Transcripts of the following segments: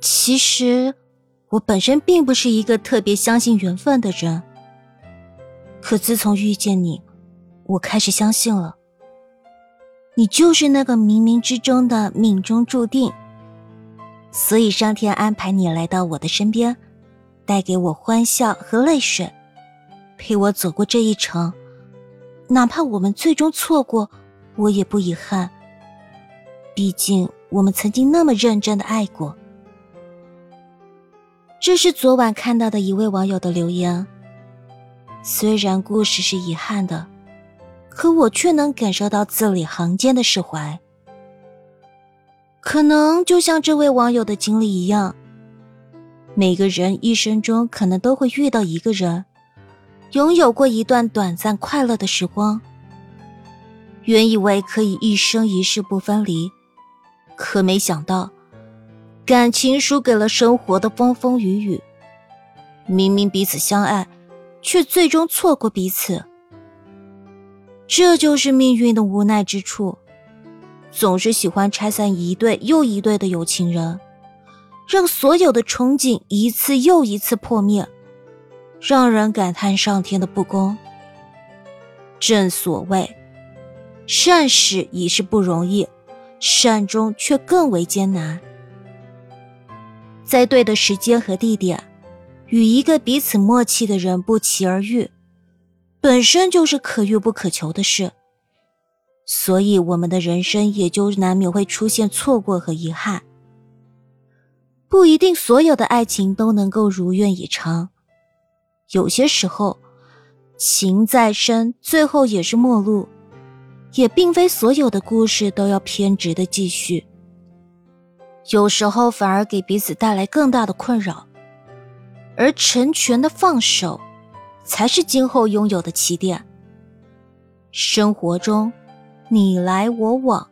其实，我本身并不是一个特别相信缘分的人。可自从遇见你，我开始相信了。你就是那个冥冥之中的命中注定，所以上天安排你来到我的身边，带给我欢笑和泪水，陪我走过这一程。哪怕我们最终错过，我也不遗憾。毕竟我们曾经那么认真的爱过。这是昨晚看到的一位网友的留言。虽然故事是遗憾的，可我却能感受到字里行间的释怀。可能就像这位网友的经历一样，每个人一生中可能都会遇到一个人，拥有过一段短暂快乐的时光。原以为可以一生一世不分离，可没想到。感情输给了生活的风风雨雨，明明彼此相爱，却最终错过彼此。这就是命运的无奈之处，总是喜欢拆散一对又一对的有情人，让所有的憧憬一次又一次破灭，让人感叹上天的不公。正所谓，善始已是不容易，善终却更为艰难。在对的时间和地点，与一个彼此默契的人不期而遇，本身就是可遇不可求的事。所以，我们的人生也就难免会出现错过和遗憾。不一定所有的爱情都能够如愿以偿，有些时候，情再深，最后也是陌路。也并非所有的故事都要偏执的继续。有时候反而给彼此带来更大的困扰，而成全的放手，才是今后拥有的起点。生活中，你来我往，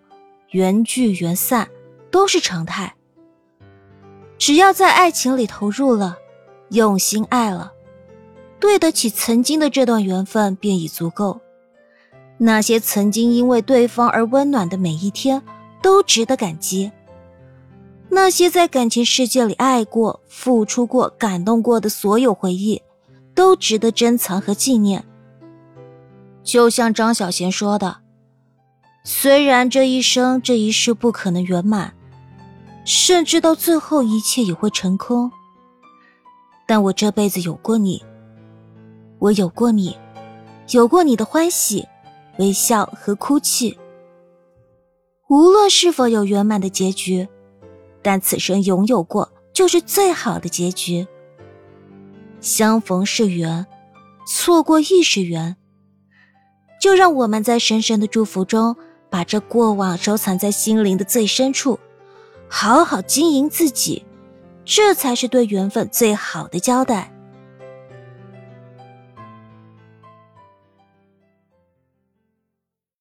缘聚缘散，都是常态。只要在爱情里投入了，用心爱了，对得起曾经的这段缘分，便已足够。那些曾经因为对方而温暖的每一天，都值得感激。那些在感情世界里爱过、付出过、感动过的所有回忆，都值得珍藏和纪念。就像张小娴说的：“虽然这一生、这一世不可能圆满，甚至到最后一切也会成空，但我这辈子有过你，我有过你，有过你的欢喜、微笑和哭泣。无论是否有圆满的结局。”但此生拥有过，就是最好的结局。相逢是缘，错过亦是缘。就让我们在深深的祝福中，把这过往收藏在心灵的最深处，好好经营自己，这才是对缘分最好的交代。